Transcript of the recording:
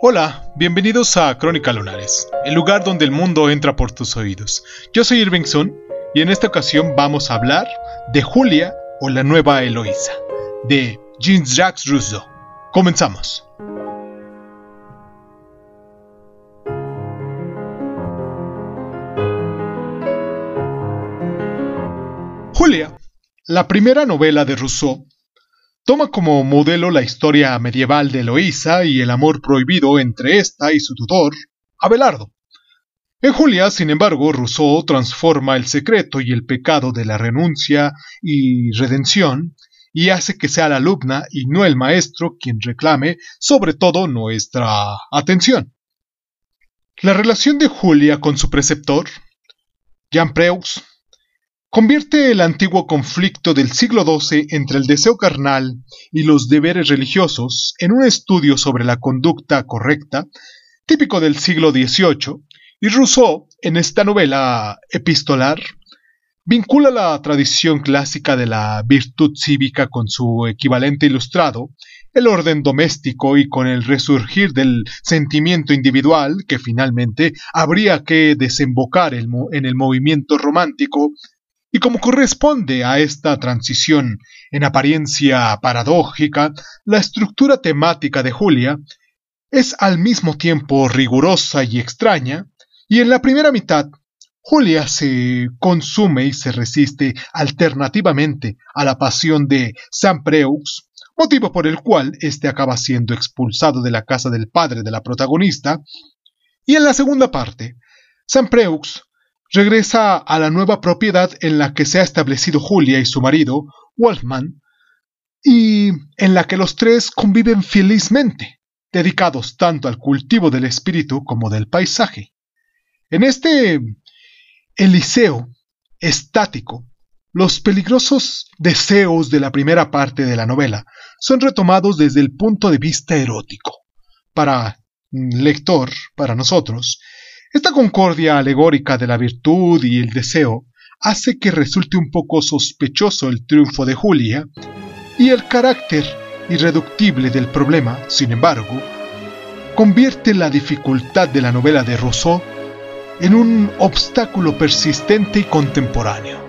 Hola, bienvenidos a Crónica Lunares, el lugar donde el mundo entra por tus oídos. Yo soy Irving Sun y en esta ocasión vamos a hablar de Julia o la nueva Eloísa, de Jean-Jacques Rousseau. Comenzamos. Julia, la primera novela de Rousseau, Toma como modelo la historia medieval de Eloísa y el amor prohibido entre ésta y su tutor, Abelardo. En Julia, sin embargo, Rousseau transforma el secreto y el pecado de la renuncia y redención y hace que sea la alumna y no el maestro quien reclame sobre todo nuestra atención. La relación de Julia con su preceptor, Jean Preaux, convierte el antiguo conflicto del siglo XII entre el deseo carnal y los deberes religiosos en un estudio sobre la conducta correcta, típico del siglo XVIII, y Rousseau, en esta novela epistolar, vincula la tradición clásica de la virtud cívica con su equivalente ilustrado, el orden doméstico y con el resurgir del sentimiento individual que finalmente habría que desembocar en el movimiento romántico y como corresponde a esta transición en apariencia paradójica, la estructura temática de Julia es al mismo tiempo rigurosa y extraña, y en la primera mitad Julia se consume y se resiste alternativamente a la pasión de Saint-Preux, motivo por el cual éste acaba siendo expulsado de la casa del padre de la protagonista, y en la segunda parte, Saint-Preux regresa a la nueva propiedad en la que se ha establecido Julia y su marido, Wolfman, y en la que los tres conviven felizmente, dedicados tanto al cultivo del espíritu como del paisaje. En este Eliseo estático, los peligrosos deseos de la primera parte de la novela son retomados desde el punto de vista erótico. Para lector, para nosotros, esta concordia alegórica de la virtud y el deseo hace que resulte un poco sospechoso el triunfo de Julia, y el carácter irreductible del problema, sin embargo, convierte la dificultad de la novela de Rousseau en un obstáculo persistente y contemporáneo.